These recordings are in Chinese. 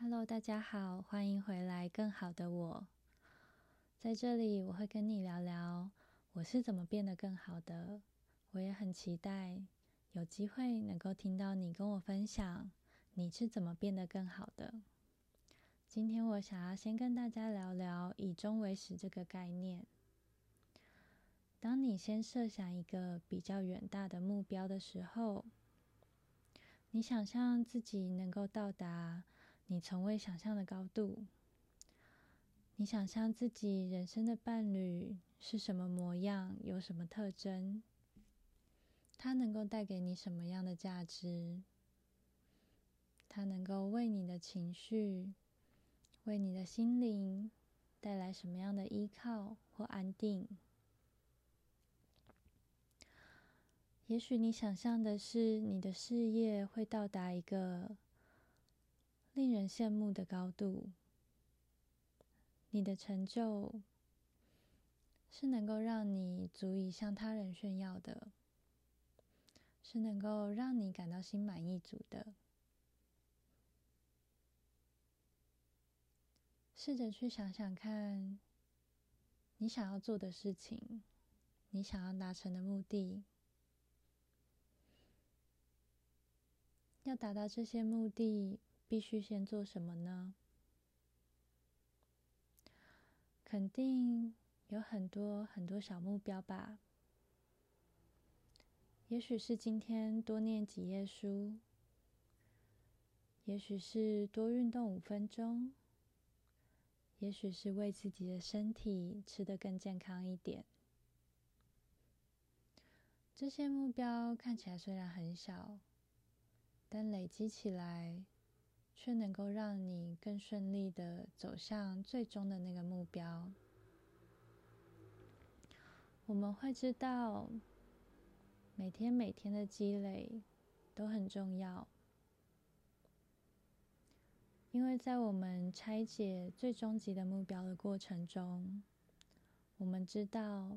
Hello，大家好，欢迎回来。更好的我，在这里我会跟你聊聊我是怎么变得更好的。我也很期待有机会能够听到你跟我分享你是怎么变得更好的。今天我想要先跟大家聊聊以终为始这个概念。当你先设想一个比较远大的目标的时候，你想象自己能够到达你从未想象的高度。你想象自己人生的伴侣是什么模样，有什么特征，他能够带给你什么样的价值，他能够为你的情绪、为你的心灵带来什么样的依靠或安定。也许你想象的是，你的事业会到达一个令人羡慕的高度，你的成就是能够让你足以向他人炫耀的，是能够让你感到心满意足的。试着去想想看，你想要做的事情，你想要达成的目的。要达到这些目的，必须先做什么呢？肯定有很多很多小目标吧。也许是今天多念几页书，也许是多运动五分钟，也许是为自己的身体吃得更健康一点。这些目标看起来虽然很小。但累积起来，却能够让你更顺利的走向最终的那个目标。我们会知道，每天每天的积累都很重要，因为在我们拆解最终极的目标的过程中，我们知道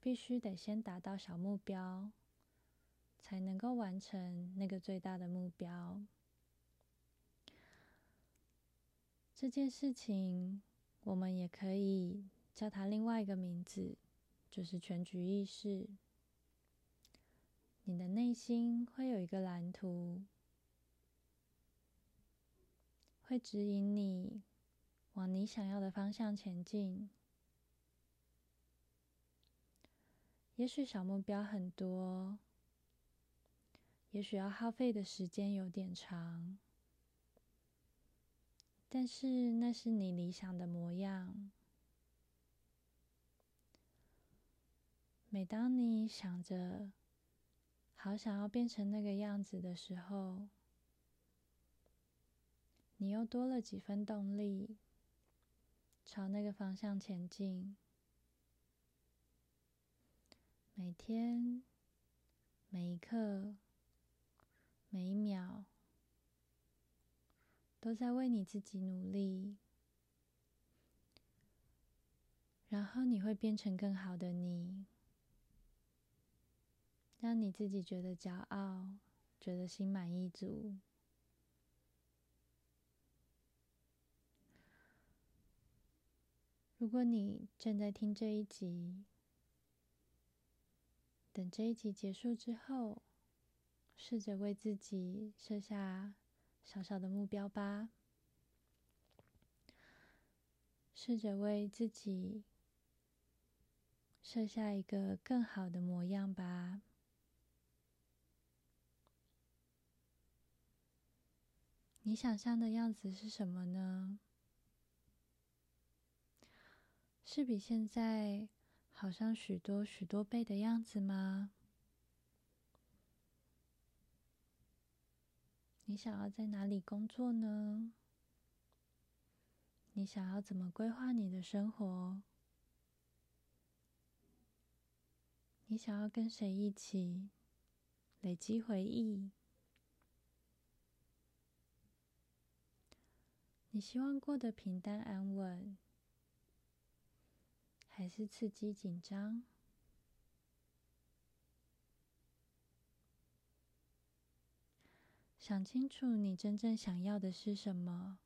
必须得先达到小目标。才能够完成那个最大的目标。这件事情，我们也可以叫它另外一个名字，就是全局意识。你的内心会有一个蓝图，会指引你往你想要的方向前进。也许小目标很多。也许要耗费的时间有点长，但是那是你理想的模样。每当你想着好想要变成那个样子的时候，你又多了几分动力，朝那个方向前进。每天，每一刻。每一秒都在为你自己努力，然后你会变成更好的你，让你自己觉得骄傲，觉得心满意足。如果你正在听这一集，等这一集结束之后。试着为自己设下小小的目标吧。试着为自己设下一个更好的模样吧。你想象的样子是什么呢？是比现在好上许多许多倍的样子吗？你想要在哪里工作呢？你想要怎么规划你的生活？你想要跟谁一起累积回忆？你希望过得平淡安稳，还是刺激紧张？想清楚你真正想要的是什么。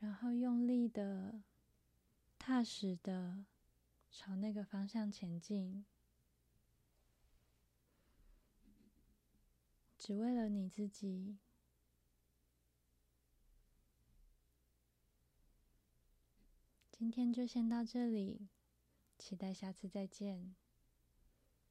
然后用力的踏实的朝那个方向前进。只为了你自己。今天就先到这里期待下次再见。